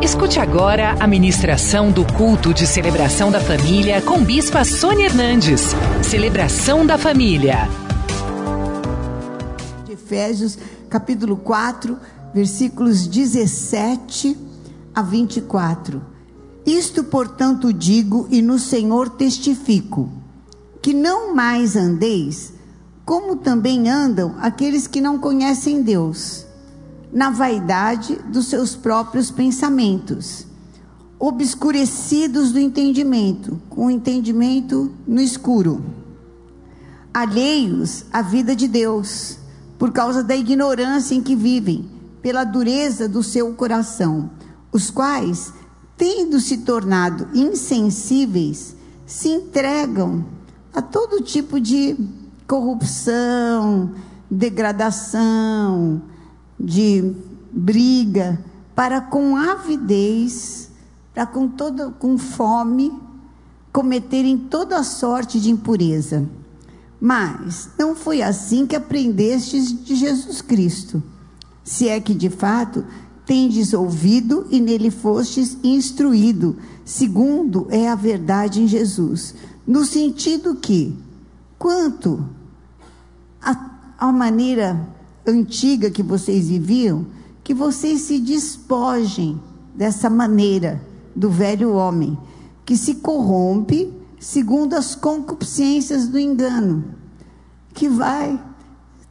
Escute agora a ministração do culto de celebração da família com Bispa Sônia Hernandes. Celebração da família. Efésios, capítulo 4, versículos 17 a 24. Isto, portanto, digo e no Senhor testifico, que não mais andeis como também andam aqueles que não conhecem Deus na vaidade dos seus próprios pensamentos, obscurecidos do entendimento, com o entendimento no escuro, alheios à vida de Deus, por causa da ignorância em que vivem, pela dureza do seu coração, os quais, tendo se tornado insensíveis, se entregam a todo tipo de corrupção, degradação, de briga, para com avidez, para com toda com fome, cometerem toda sorte de impureza. Mas não foi assim que aprendestes de Jesus Cristo. Se é que de fato tendes ouvido e nele fostes instruído, segundo é a verdade em Jesus, no sentido que, quanto à maneira antiga que vocês viviam, que vocês se despojem dessa maneira do velho homem, que se corrompe segundo as concupiscências do engano, que vai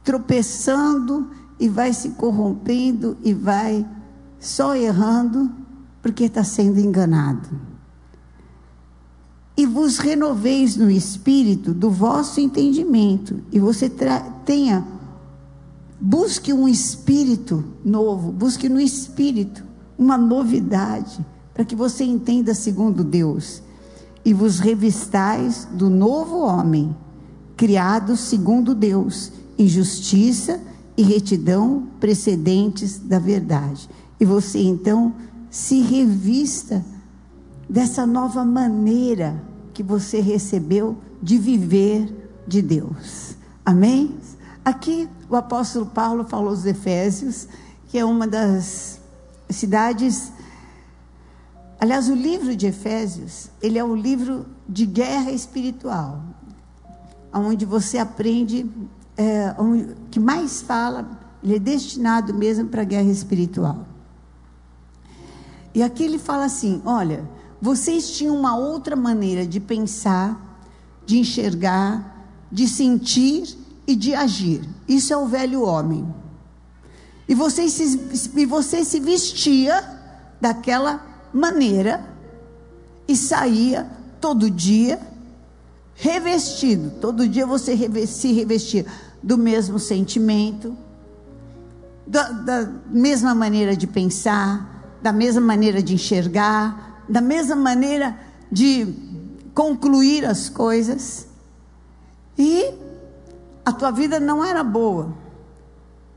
tropeçando e vai se corrompendo e vai só errando porque está sendo enganado. E vos renoveis no espírito do vosso entendimento, e você tenha Busque um espírito novo, busque no espírito uma novidade, para que você entenda segundo Deus. E vos revistais do novo homem, criado segundo Deus, em justiça e retidão precedentes da verdade. E você então se revista dessa nova maneira que você recebeu de viver de Deus. Amém? Aqui o apóstolo Paulo falou aos Efésios, que é uma das cidades. Aliás, o livro de Efésios, ele é um livro de guerra espiritual, onde você aprende, é, que mais fala, ele é destinado mesmo para a guerra espiritual. E aqui ele fala assim: olha, vocês tinham uma outra maneira de pensar, de enxergar, de sentir e de agir. Isso é o velho homem. E você se, e você se vestia daquela maneira e saía todo dia revestido. Todo dia você se revestia do mesmo sentimento, da, da mesma maneira de pensar, da mesma maneira de enxergar, da mesma maneira de concluir as coisas. E a tua vida não era boa.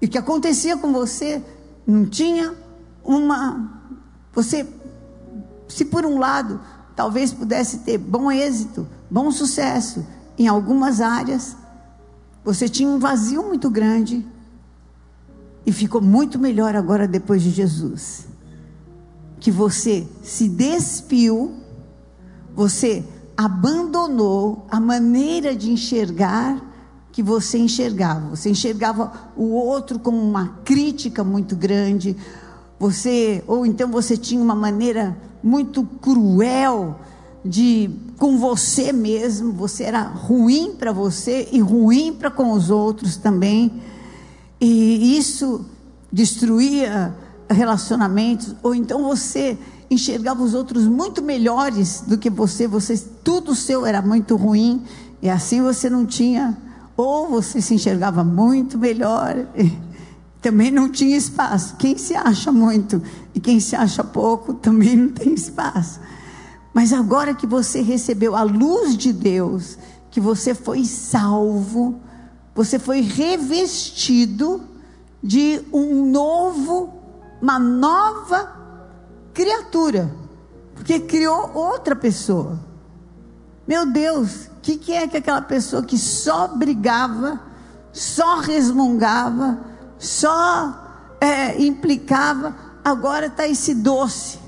E o que acontecia com você não tinha uma. Você, se por um lado, talvez pudesse ter bom êxito, bom sucesso em algumas áreas, você tinha um vazio muito grande e ficou muito melhor agora depois de Jesus. Que você se despiu, você abandonou a maneira de enxergar que você enxergava. Você enxergava o outro como uma crítica muito grande. Você, ou então você tinha uma maneira muito cruel de com você mesmo, você era ruim para você e ruim para com os outros também. E isso destruía relacionamentos, ou então você enxergava os outros muito melhores do que você, você tudo seu era muito ruim e assim você não tinha ou você se enxergava muito melhor, também não tinha espaço. Quem se acha muito e quem se acha pouco também não tem espaço. Mas agora que você recebeu a luz de Deus, que você foi salvo, você foi revestido de um novo, uma nova criatura, porque criou outra pessoa. Meu Deus, o que, que é que aquela pessoa que só brigava, só resmungava, só é, implicava, agora está esse doce,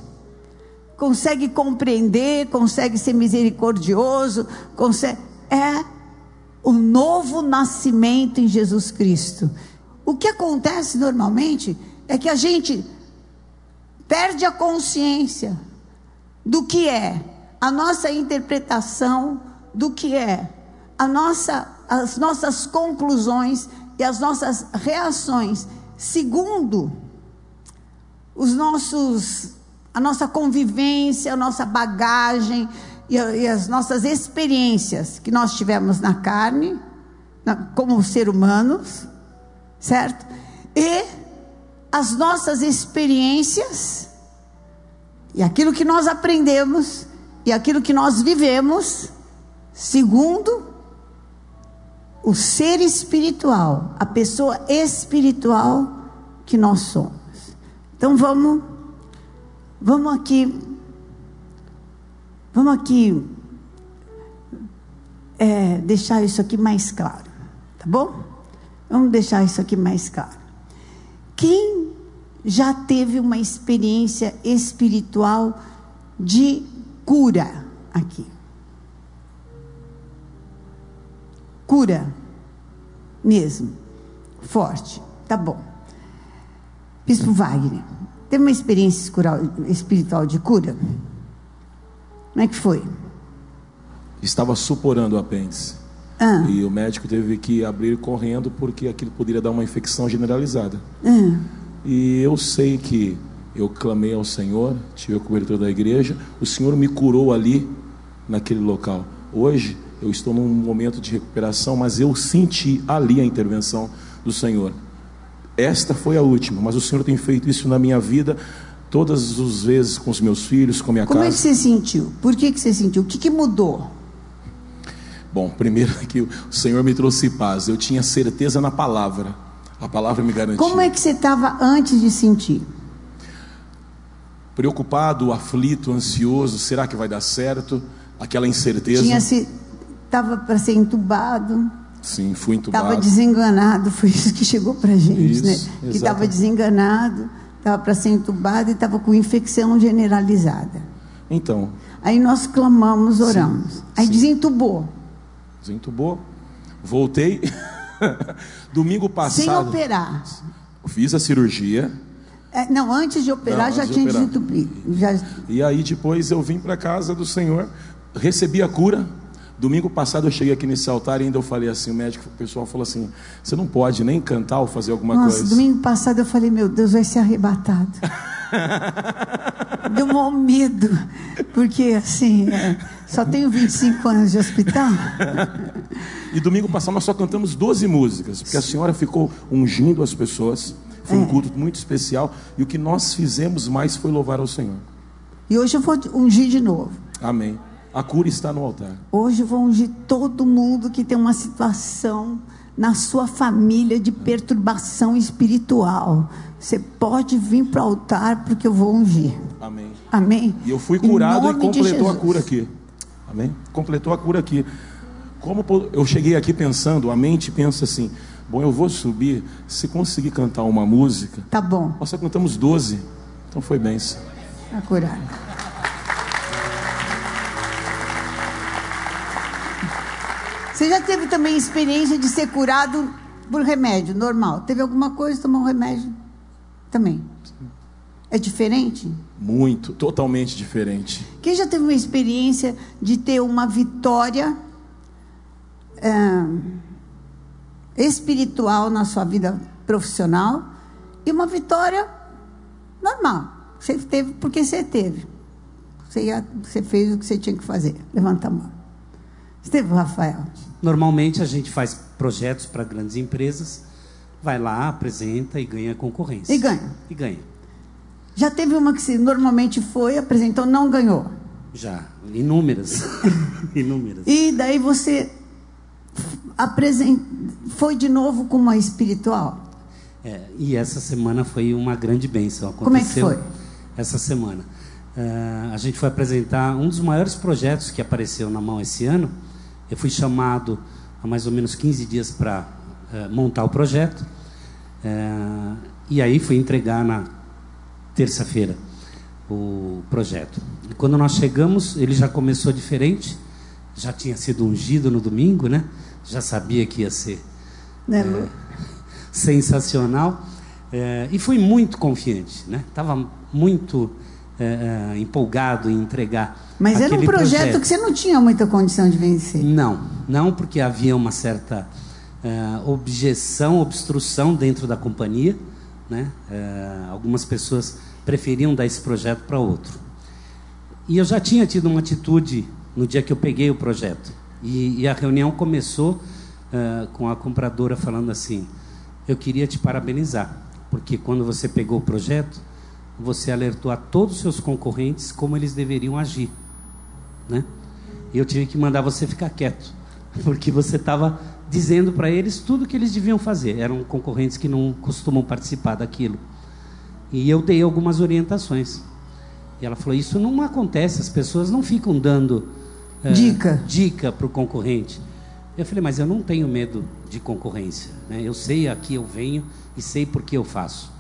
consegue compreender, consegue ser misericordioso, consegue. É o novo nascimento em Jesus Cristo. O que acontece normalmente é que a gente perde a consciência do que é a nossa interpretação do que é a nossa, as nossas conclusões e as nossas reações segundo os nossos a nossa convivência, a nossa bagagem e, e as nossas experiências que nós tivemos na carne, na, como ser humanos, certo? E as nossas experiências e aquilo que nós aprendemos e aquilo que nós vivemos, segundo o ser espiritual, a pessoa espiritual que nós somos. Então vamos Vamos aqui, vamos aqui é, deixar isso aqui mais claro, tá bom? Vamos deixar isso aqui mais claro. Quem já teve uma experiência espiritual de cura aqui? Cura mesmo, forte, tá bom. Bispo Wagner. Teve uma experiência espiritual de cura? Como é que foi? Estava suporando o apêndice. Ah. E o médico teve que abrir correndo porque aquilo poderia dar uma infecção generalizada. Ah. E eu sei que eu clamei ao Senhor, tive a cobertura da igreja, o Senhor me curou ali, naquele local. Hoje eu estou num momento de recuperação, mas eu senti ali a intervenção do Senhor. Esta foi a última, mas o Senhor tem feito isso na minha vida todas as vezes com os meus filhos, com a minha Como casa. Como é que você sentiu? Por que, que você sentiu? O que, que mudou? Bom, primeiro que o Senhor me trouxe paz. Eu tinha certeza na palavra. A palavra me garantia. Como é que você estava antes de sentir? Preocupado, aflito, ansioso. Será que vai dar certo? Aquela incerteza. Tinha se estava para ser entubado. Sim, fui entubado. Estava desenganado, foi isso que chegou para a gente, isso, né? Que estava desenganado, estava para ser entubado e estava com infecção generalizada. Então. Aí nós clamamos, oramos. Sim, Aí sim. desentubou. Desentubou. Voltei. Domingo passado. Sem operar. Fiz a cirurgia. É, não, antes de operar não, já tinha desentupido. Já... E aí depois eu vim para casa do Senhor, recebi a cura Domingo passado eu cheguei aqui nesse altar e ainda eu falei assim, o médico, o pessoal falou assim, você não pode nem cantar ou fazer alguma Nossa, coisa. domingo passado eu falei, meu Deus, vai ser arrebatado. Deu um medo, porque assim, é, só tenho 25 anos de hospital. e domingo passado nós só cantamos 12 músicas, porque a senhora ficou ungindo as pessoas. Foi um é. culto muito especial. E o que nós fizemos mais foi louvar ao Senhor. E hoje eu vou ungir de novo. Amém. A cura está no altar. Hoje eu vou ungir todo mundo que tem uma situação na sua família de perturbação espiritual. Você pode vir para o altar porque eu vou ungir. Amém. Amém. E eu fui curado e completou a cura aqui. Amém. Completou a cura aqui. Como eu cheguei aqui pensando, a mente pensa assim: bom, eu vou subir. Se conseguir cantar uma música, tá bom. Nós só cantamos 12. Então foi bem. A curar. Você já teve também experiência de ser curado por remédio normal? Teve alguma coisa, tomou um remédio também? É diferente? Muito, totalmente diferente. Quem já teve uma experiência de ter uma vitória espiritual na sua vida profissional e uma vitória normal? Você teve porque você teve. Você, ia, você fez o que você tinha que fazer. Levanta a mão. Esteve, Rafael. Normalmente a gente faz projetos para grandes empresas, vai lá, apresenta e ganha concorrência. E ganha. E ganha. Já teve uma que se normalmente foi, apresentou, não ganhou? Já, inúmeras. inúmeras. E daí você apresent... foi de novo com uma espiritual? É, e essa semana foi uma grande bênção. Aconteceu Como é que foi? Essa semana. Uh, a gente foi apresentar um dos maiores projetos que apareceu na mão esse ano. Eu fui chamado há mais ou menos 15 dias para uh, montar o projeto. Uh, e aí fui entregar na terça-feira o projeto. E quando nós chegamos, ele já começou diferente, já tinha sido ungido no domingo, né? Já sabia que ia ser né, é, sensacional. É, e fui muito confiante, né? Estava muito é, é, empolgado em entregar. Mas era um projeto, projeto, que você não tinha muita condição de vencer. Não, não porque havia uma certa é, objeção, obstrução dentro da companhia. Né? É, algumas pessoas preferiam dar esse projeto para outro. E eu já tinha tido uma atitude no dia que eu peguei o projeto. E, e a reunião começou uh, com a compradora falando assim: Eu queria te parabenizar, porque quando você pegou o projeto, você alertou a todos os seus concorrentes como eles deveriam agir. Né? E eu tive que mandar você ficar quieto, porque você estava dizendo para eles tudo o que eles deviam fazer. Eram concorrentes que não costumam participar daquilo. E eu dei algumas orientações. E ela falou: Isso não acontece, as pessoas não ficam dando é, dica dica para o concorrente. Eu falei: Mas eu não tenho medo de concorrência. Né? Eu sei aqui eu venho e sei por que eu faço.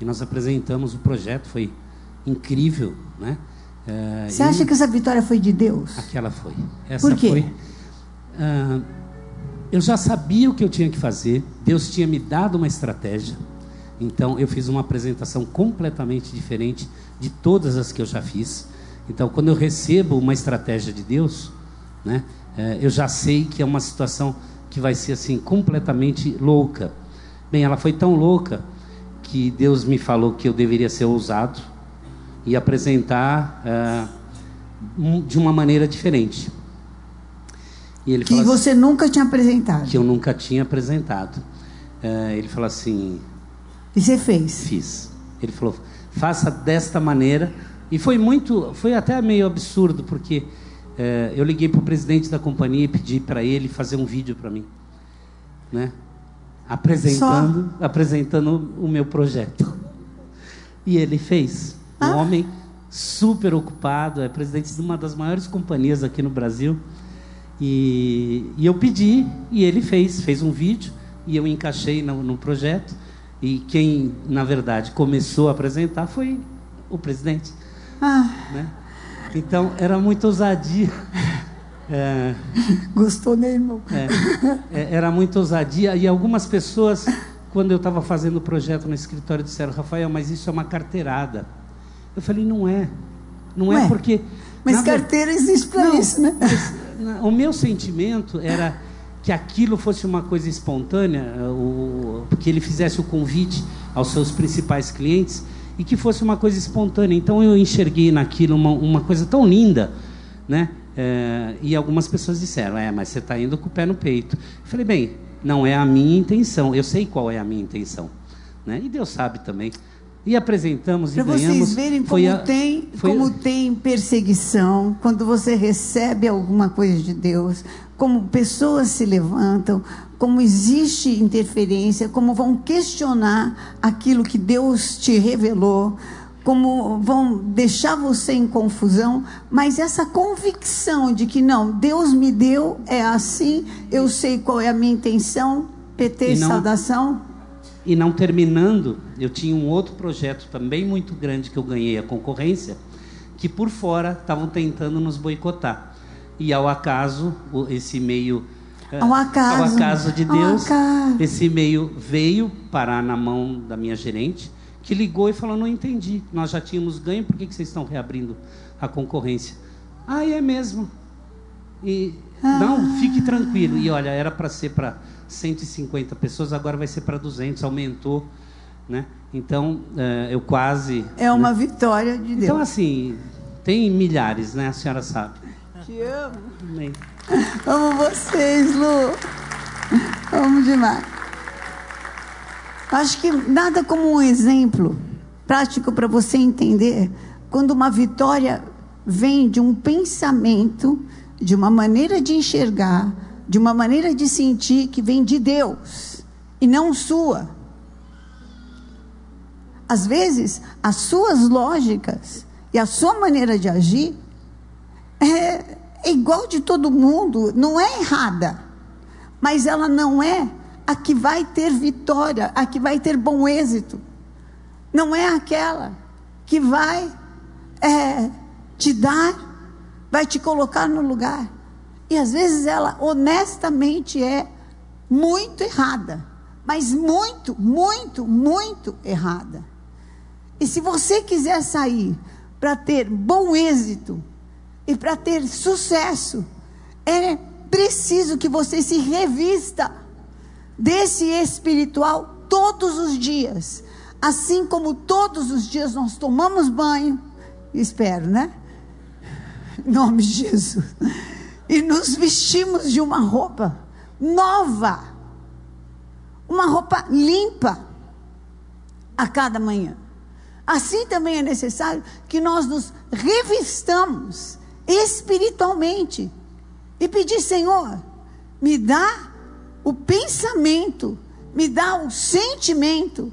E nós apresentamos o projeto, foi incrível, né? É, Você acha que essa vitória foi de Deus? Aquela foi. Essa Por quê? Foi, uh, eu já sabia o que eu tinha que fazer. Deus tinha me dado uma estratégia. Então eu fiz uma apresentação completamente diferente de todas as que eu já fiz. Então quando eu recebo uma estratégia de Deus, né, é, eu já sei que é uma situação que vai ser assim completamente louca. Bem, ela foi tão louca que Deus me falou que eu deveria ser ousado e apresentar uh, de uma maneira diferente. E ele que você assim, nunca tinha apresentado. Que eu nunca tinha apresentado. Uh, ele falou assim. E você fez? Fiz. Ele falou: faça desta maneira. E foi muito, foi até meio absurdo porque uh, eu liguei para o presidente da companhia e pedi para ele fazer um vídeo para mim, né? apresentando, Só? apresentando o meu projeto. E ele fez. Um ah. homem super ocupado, é presidente de uma das maiores companhias aqui no Brasil. E, e eu pedi e ele fez, fez um vídeo e eu encaixei no, no projeto. E quem, na verdade, começou a apresentar foi o presidente. Ah. Né? Então, era muita ousadia. É, Gostou, né, irmão? É, é, era muita ousadia. E algumas pessoas, quando eu estava fazendo o projeto no escritório, disseram: Rafael, mas isso é uma carteirada. Eu falei: não é. Não é Ué, é porque. Mas carteira existe para isso, né? Mas, o meu sentimento era que aquilo fosse uma coisa espontânea, o, que ele fizesse o convite aos seus principais clientes e que fosse uma coisa espontânea. Então eu enxerguei naquilo uma, uma coisa tão linda, né? É, e algumas pessoas disseram: É, mas você está indo com o pé no peito. Eu falei: Bem, não é a minha intenção. Eu sei qual é a minha intenção. Né? E Deus sabe também. E apresentamos pra e ganhamos. Para vocês verem como, a, tem, como tem perseguição, quando você recebe alguma coisa de Deus, como pessoas se levantam, como existe interferência, como vão questionar aquilo que Deus te revelou como vão deixar você em confusão, mas essa convicção de que não, Deus me deu, é assim, eu sei qual é a minha intenção, PT, não, saudação. E não terminando, eu tinha um outro projeto também muito grande que eu ganhei a concorrência, que por fora estavam tentando nos boicotar. E ao acaso, esse meio ao acaso, ao acaso de Deus, acaso. esse meio veio parar na mão da minha gerente que ligou e falou: Não entendi, nós já tínhamos ganho, por que, que vocês estão reabrindo a concorrência? Ah, é mesmo. E ah. não, fique tranquilo. E olha, era para ser para 150 pessoas, agora vai ser para 200, aumentou. Né? Então, uh, eu quase. É uma né? vitória de Deus. Então, assim, tem milhares, né? A senhora sabe. Te amo. Amém. Amo vocês, Lu. Amo demais. Acho que nada como um exemplo prático para você entender quando uma vitória vem de um pensamento, de uma maneira de enxergar, de uma maneira de sentir que vem de Deus e não sua. Às vezes, as suas lógicas e a sua maneira de agir é, é igual de todo mundo, não é errada, mas ela não é a que vai ter vitória, a que vai ter bom êxito. Não é aquela que vai é, te dar, vai te colocar no lugar. E às vezes ela honestamente é muito errada, mas muito, muito, muito errada. E se você quiser sair para ter bom êxito e para ter sucesso, é preciso que você se revista desse espiritual todos os dias. Assim como todos os dias nós tomamos banho, espero, né? Em nome de Jesus. E nos vestimos de uma roupa nova, uma roupa limpa a cada manhã. Assim também é necessário que nós nos revistamos espiritualmente e pedir, Senhor, me dá o pensamento, me dá o sentimento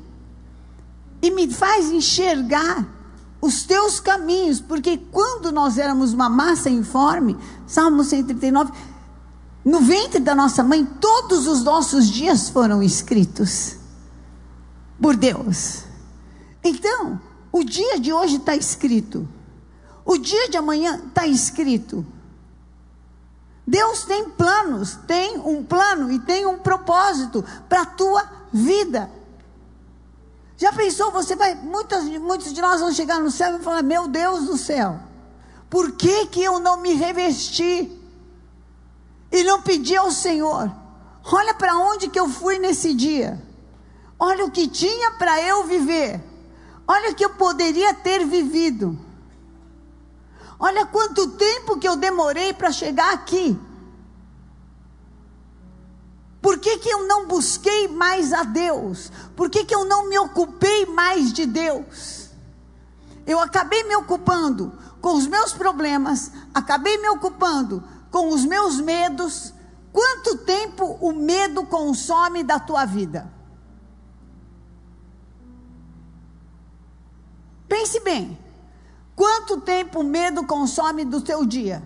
e me faz enxergar os teus caminhos, porque quando nós éramos uma massa informe, Salmo 139, no ventre da nossa mãe, todos os nossos dias foram escritos por Deus. Então, o dia de hoje está escrito, o dia de amanhã está escrito. Deus tem planos, tem um plano e tem um propósito para a tua vida. Já pensou, você vai, muitas, muitos de nós vão chegar no céu e falar: Meu Deus do céu, por que, que eu não me revesti e não pedi ao Senhor? Olha para onde que eu fui nesse dia, olha o que tinha para eu viver, olha o que eu poderia ter vivido. Olha quanto tempo que eu demorei para chegar aqui. Por que, que eu não busquei mais a Deus? Por que, que eu não me ocupei mais de Deus? Eu acabei me ocupando com os meus problemas, acabei me ocupando com os meus medos. Quanto tempo o medo consome da tua vida? Pense bem. Quanto tempo o medo consome do teu dia?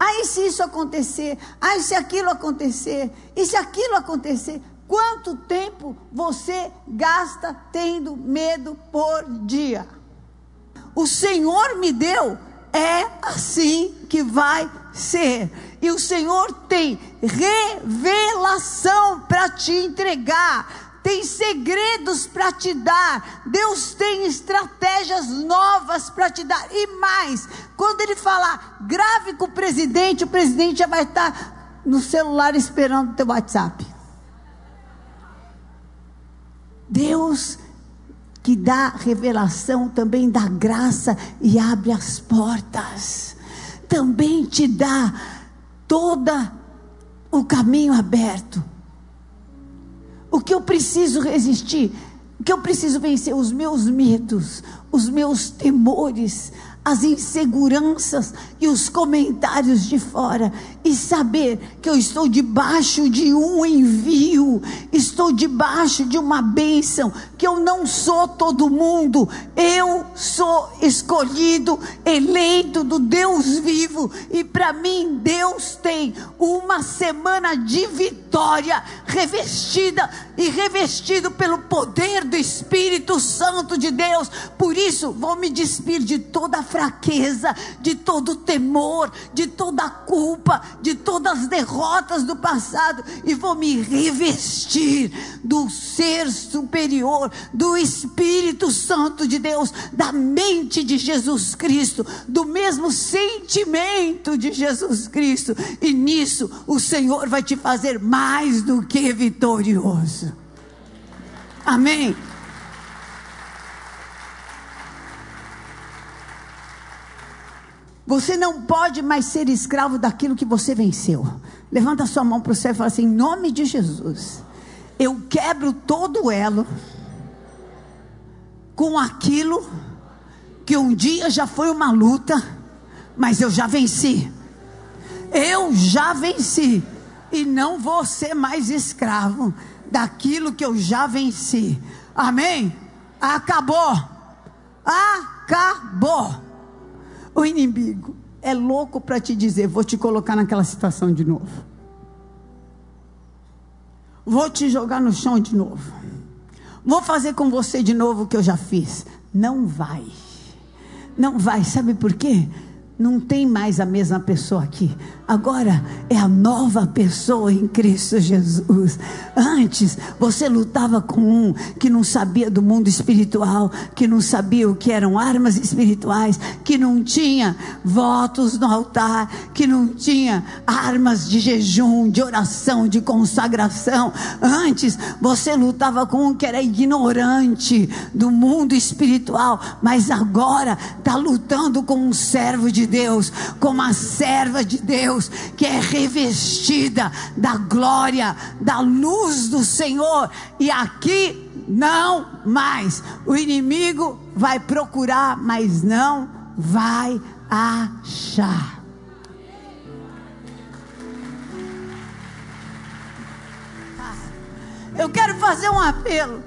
Aí se isso acontecer, aí se aquilo acontecer, e se aquilo acontecer, quanto tempo você gasta tendo medo por dia? O Senhor me deu, é assim que vai ser. E o Senhor tem revelação para te entregar tem segredos para te dar, Deus tem estratégias novas para te dar. E mais, quando ele falar grave com o presidente, o presidente já vai estar no celular esperando o teu WhatsApp. Deus que dá revelação também dá graça e abre as portas. Também te dá toda o caminho aberto o que eu preciso resistir? O que eu preciso vencer? Os meus medos, os meus temores, as inseguranças e os comentários de fora e saber que eu estou debaixo de um envio, estou debaixo de uma bênção, que eu não sou todo mundo, eu sou escolhido, eleito do Deus vivo e para mim Deus tem uma semana de vitória revestida e revestido pelo poder do Espírito Santo de Deus. Por isso, vou me despir de toda fraqueza, de todo temor, de toda culpa, de todas as derrotas do passado e vou me revestir do ser superior, do Espírito Santo de Deus, da mente de Jesus Cristo, do mesmo sentimento de Jesus Cristo. E nisso o Senhor vai te fazer mais do que vitorioso. Amém. Você não pode mais ser escravo daquilo que você venceu. Levanta sua mão para o céu e fala assim: em nome de Jesus, eu quebro todo elo com aquilo que um dia já foi uma luta, mas eu já venci. Eu já venci e não vou ser mais escravo daquilo que eu já venci. Amém? Acabou. Acabou. O inimigo é louco para te dizer: vou te colocar naquela situação de novo. Vou te jogar no chão de novo. Vou fazer com você de novo o que eu já fiz. Não vai. Não vai, sabe por quê? Não tem mais a mesma pessoa aqui. Agora é a nova pessoa em Cristo Jesus. Antes você lutava com um que não sabia do mundo espiritual, que não sabia o que eram armas espirituais, que não tinha votos no altar, que não tinha armas de jejum, de oração, de consagração. Antes você lutava com um que era ignorante do mundo espiritual, mas agora está lutando com um servo de Deus, com uma serva de Deus, que é revestida da glória, da luz do Senhor. E aqui não mais. O inimigo vai procurar, mas não vai achar. Eu quero fazer um apelo.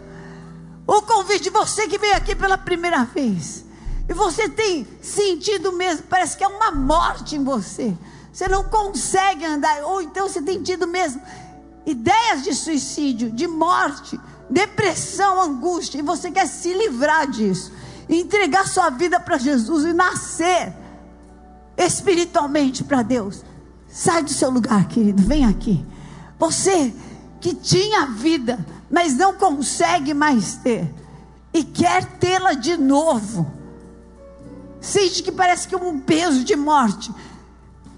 O convite de você que veio aqui pela primeira vez. E você tem sentido mesmo, parece que é uma morte em você. Você não consegue andar, ou então você tem tido mesmo ideias de suicídio, de morte, depressão, angústia, e você quer se livrar disso, entregar sua vida para Jesus e nascer espiritualmente para Deus. Sai do seu lugar, querido, vem aqui. Você que tinha vida, mas não consegue mais ter, e quer tê-la de novo Sente que parece que um peso de morte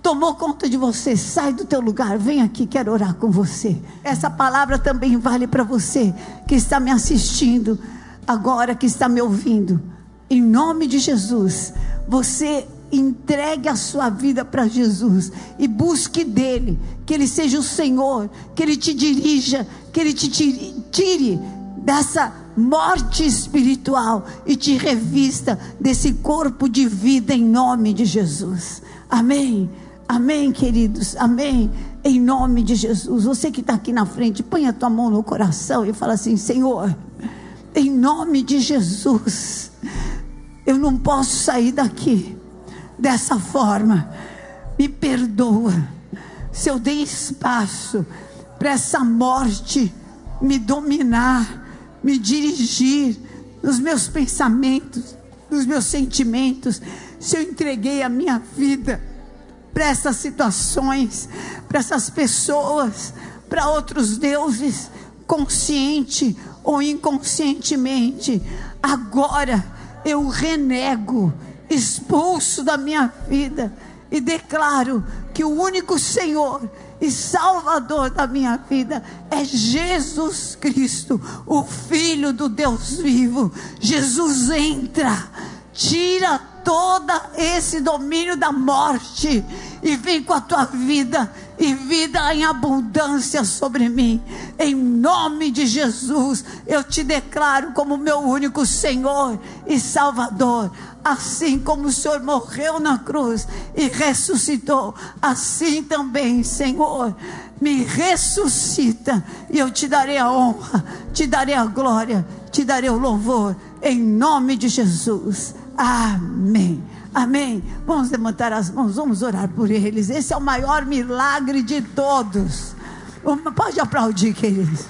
tomou conta de você. Sai do teu lugar, vem aqui, quero orar com você. Essa palavra também vale para você que está me assistindo, agora que está me ouvindo. Em nome de Jesus, você entregue a sua vida para Jesus e busque dele, que ele seja o Senhor, que ele te dirija, que ele te tire, tire dessa morte espiritual e te revista desse corpo de vida em nome de Jesus. Amém. Amém, queridos. Amém. Em nome de Jesus. Você que está aqui na frente, põe a tua mão no coração e fala assim: Senhor, em nome de Jesus, eu não posso sair daqui dessa forma. Me perdoa se eu dei espaço para essa morte me dominar me dirigir nos meus pensamentos, nos meus sentimentos, se eu entreguei a minha vida para essas situações, para essas pessoas, para outros deuses, consciente ou inconscientemente, agora eu renego, expulso da minha vida e declaro que o único Senhor e Salvador da minha vida é Jesus Cristo, o Filho do Deus vivo. Jesus entra, tira todo esse domínio da morte e vem com a tua vida e vida em abundância sobre mim. Em nome de Jesus, eu te declaro como meu único Senhor e Salvador assim como o Senhor morreu na cruz e ressuscitou, assim também, Senhor, me ressuscita e eu te darei a honra, te darei a glória, te darei o louvor, em nome de Jesus. Amém. Amém. Vamos levantar as mãos, vamos orar por eles. Esse é o maior milagre de todos. Pode aplaudir, queridos.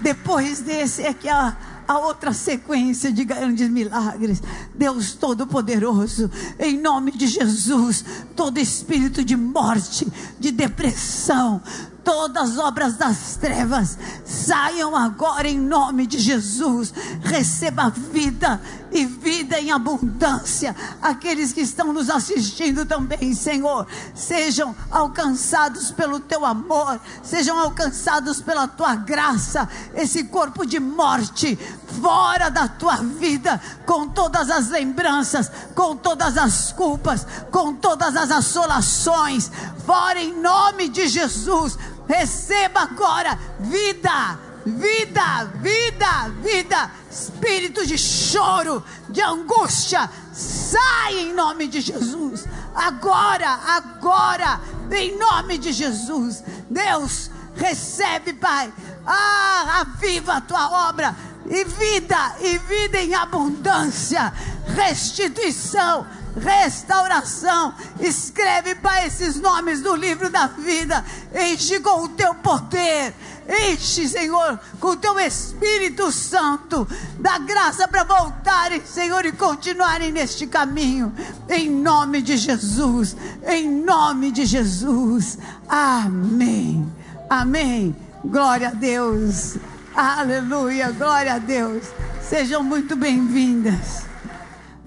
Depois desse é que a, a outra sequência de grandes milagres. Deus Todo-Poderoso, em nome de Jesus, todo espírito de morte, de depressão, todas as obras das trevas saiam agora em nome de Jesus. Receba vida e vida em abundância. Aqueles que estão nos assistindo também, Senhor, sejam alcançados pelo teu amor, sejam alcançados pela tua graça. Esse corpo de morte fora da tua vida, com todas as lembranças, com todas as culpas, com todas as assolações, fora em nome de Jesus Receba agora vida, vida, vida, vida. Espírito de choro, de angústia, sai em nome de Jesus. Agora, agora, em nome de Jesus. Deus, recebe, Pai. Ah, aviva a tua obra. E vida, e vida em abundância. Restituição restauração. Escreve, Pai, esses nomes do livro da vida. Enche com o teu poder. Enche, Senhor, com o teu Espírito Santo. Dá graça para voltarem, Senhor, e continuarem neste caminho. Em nome de Jesus. Em nome de Jesus. Amém. Amém. Glória a Deus. Aleluia. Glória a Deus. Sejam muito bem-vindas.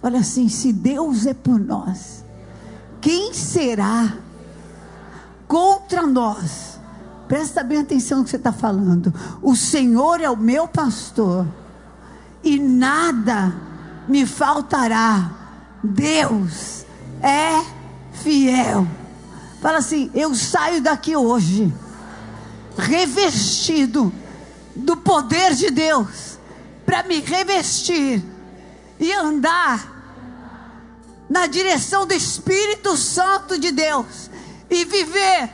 Olha assim: se Deus é por nós, quem será contra nós? Presta bem atenção no que você está falando. O Senhor é o meu pastor, e nada me faltará. Deus é fiel. Fala assim: eu saio daqui hoje, revestido do poder de Deus para me revestir e andar na direção do Espírito Santo de Deus e viver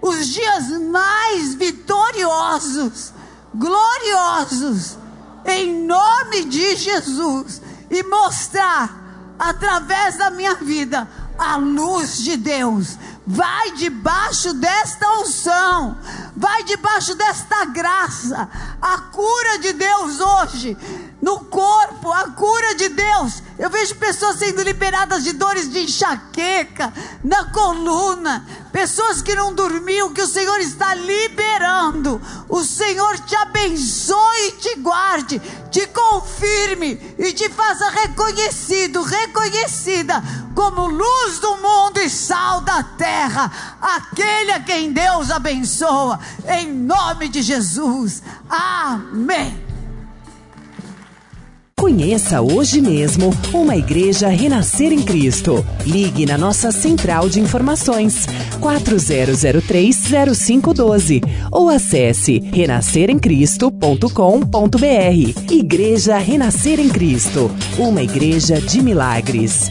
os dias mais vitoriosos, gloriosos, em nome de Jesus e mostrar através da minha vida a luz de Deus. Vai debaixo desta unção, vai debaixo desta graça. A cura de Deus hoje, no corpo, a cura de Deus. Eu vejo pessoas sendo liberadas de dores de enxaqueca, na coluna, pessoas que não dormiam, que o Senhor está liberando. O Senhor te abençoe e te guarde, te confirme e te faça reconhecido, reconhecida como luz do mundo e sal da terra, aquele a quem Deus abençoa, em nome de Jesus. Amém. Conheça hoje mesmo uma igreja Renascer em Cristo. Ligue na nossa central de informações 40030512 ou acesse renasceremcristo.com.br. Igreja Renascer em Cristo, uma igreja de milagres.